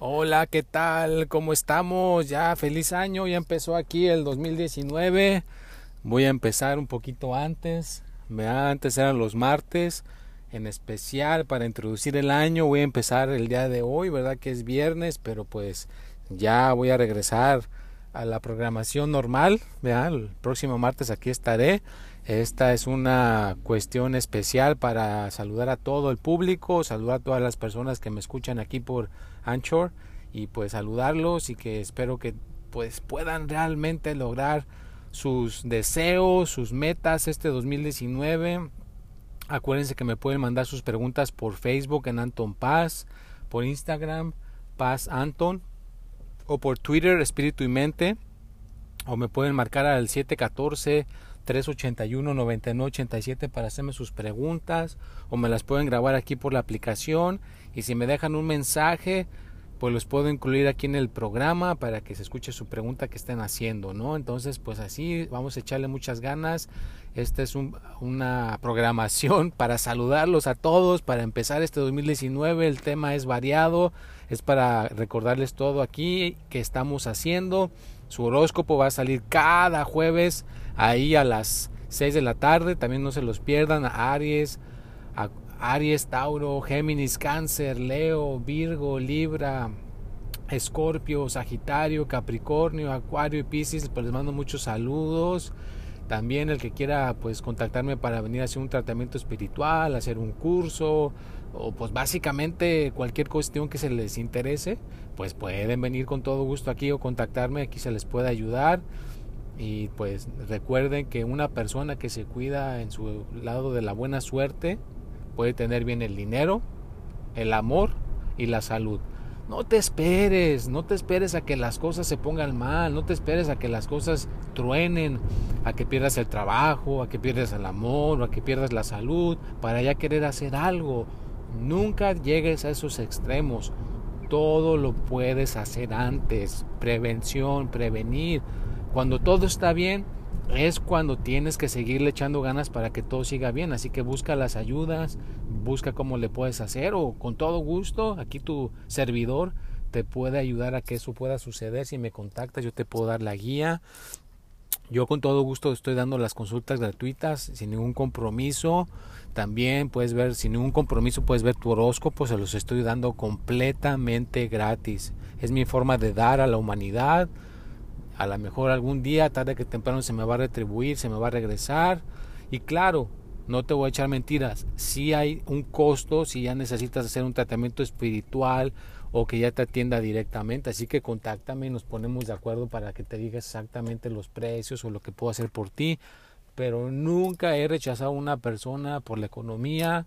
Hola, ¿qué tal? ¿Cómo estamos? Ya feliz año, ya empezó aquí el 2019. Voy a empezar un poquito antes. Antes eran los martes. En especial para introducir el año voy a empezar el día de hoy, ¿verdad? Que es viernes, pero pues ya voy a regresar a la programación normal. Vean, el próximo martes aquí estaré. Esta es una cuestión especial para saludar a todo el público, saludar a todas las personas que me escuchan aquí por Anchor y pues saludarlos y que espero que pues puedan realmente lograr sus deseos, sus metas este 2019. Acuérdense que me pueden mandar sus preguntas por Facebook en Anton Paz, por Instagram Paz Anton o por Twitter Espíritu y Mente o me pueden marcar al 714 381 9987 para hacerme sus preguntas o me las pueden grabar aquí por la aplicación y si me dejan un mensaje pues los puedo incluir aquí en el programa para que se escuche su pregunta que estén haciendo, ¿no? Entonces, pues así vamos a echarle muchas ganas. Esta es una programación para saludarlos a todos, para empezar este 2019. El tema es variado, es para recordarles todo aquí que estamos haciendo. Su horóscopo va a salir cada jueves ahí a las 6 de la tarde. También no se los pierdan. A Aries, a Aries, Tauro, Géminis, Cáncer, Leo, Virgo, Libra, Escorpio, Sagitario, Capricornio, Acuario y Piscis. Pues les mando muchos saludos. También el que quiera pues contactarme para venir a hacer un tratamiento espiritual, hacer un curso o pues básicamente cualquier cuestión que se les interese, pues pueden venir con todo gusto aquí o contactarme, aquí se les puede ayudar. Y pues recuerden que una persona que se cuida en su lado de la buena suerte puede tener bien el dinero, el amor y la salud. No te esperes, no te esperes a que las cosas se pongan mal, no te esperes a que las cosas truenen, a que pierdas el trabajo, a que pierdas el amor, a que pierdas la salud, para ya querer hacer algo. Nunca llegues a esos extremos. Todo lo puedes hacer antes. Prevención, prevenir. Cuando todo está bien, es cuando tienes que seguirle echando ganas para que todo siga bien. Así que busca las ayudas, busca cómo le puedes hacer o con todo gusto, aquí tu servidor te puede ayudar a que eso pueda suceder. Si me contactas, yo te puedo dar la guía. Yo con todo gusto estoy dando las consultas gratuitas sin ningún compromiso. También puedes ver, sin ningún compromiso, puedes ver tu horóscopo. Se los estoy dando completamente gratis. Es mi forma de dar a la humanidad a lo mejor algún día, tarde que temprano, se me va a retribuir, se me va a regresar. Y claro, no te voy a echar mentiras. Si hay un costo, si ya necesitas hacer un tratamiento espiritual o que ya te atienda directamente. Así que contáctame y nos ponemos de acuerdo para que te diga exactamente los precios o lo que puedo hacer por ti. Pero nunca he rechazado a una persona por la economía,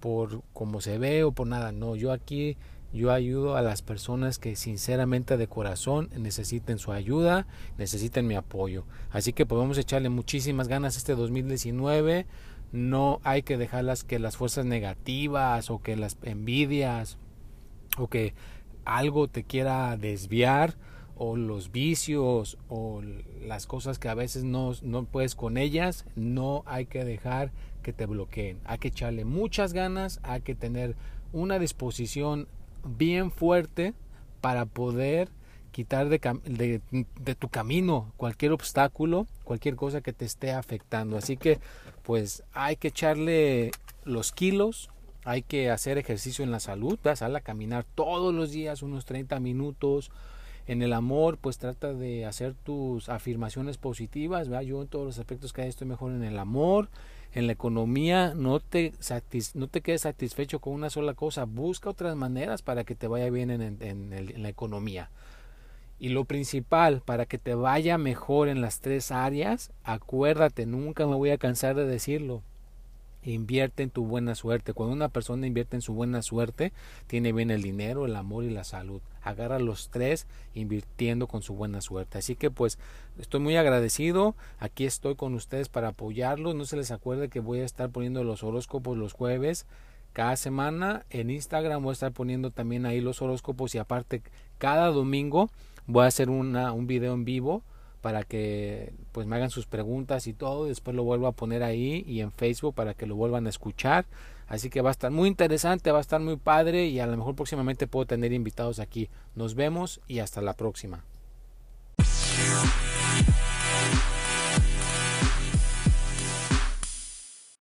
por cómo se ve o por nada. No, yo aquí yo ayudo a las personas que sinceramente de corazón necesiten su ayuda, necesiten mi apoyo. Así que podemos echarle muchísimas ganas este 2019. No hay que dejarlas que las fuerzas negativas o que las envidias o que algo te quiera desviar o los vicios o las cosas que a veces no, no puedes con ellas, no hay que dejar que te bloqueen. Hay que echarle muchas ganas, hay que tener una disposición bien fuerte para poder quitar de, tu camino cualquier obstáculo, cualquier cosa que te esté afectando. Así que pues hay que echarle los kilos, hay que hacer ejercicio en la salud, vas a caminar todos los días unos 30 minutos. En el amor, pues trata de hacer tus afirmaciones positivas. Yo en todos los aspectos que hay estoy mejor en el amor, en la economía no te, no te quedes satisfecho con una sola cosa, busca otras maneras para que te vaya bien en, en, la economía. Y lo principal, para que te vaya mejor en las tres áreas, acuérdate, nunca me voy a cansar de decirlo, invierte en tu buena suerte. Cuando una persona invierte en su buena suerte, tiene bien el dinero, el amor y la salud. Agarra los tres invirtiendo con su buena suerte. Así que pues estoy muy agradecido. Aquí estoy con ustedes para apoyarlos. No se les acuerde que voy a estar poniendo los horóscopos los jueves cada semana. En Instagram voy a estar poniendo también ahí los horóscopos y aparte cada domingo voy a hacer una, un video en vivo para que pues me hagan sus preguntas y todo, después lo vuelvo a poner ahí y en Facebook para que lo vuelvan a escuchar. Así que va a estar muy interesante, va a estar muy padre y a lo mejor próximamente puedo tener invitados aquí. Nos vemos y hasta la próxima.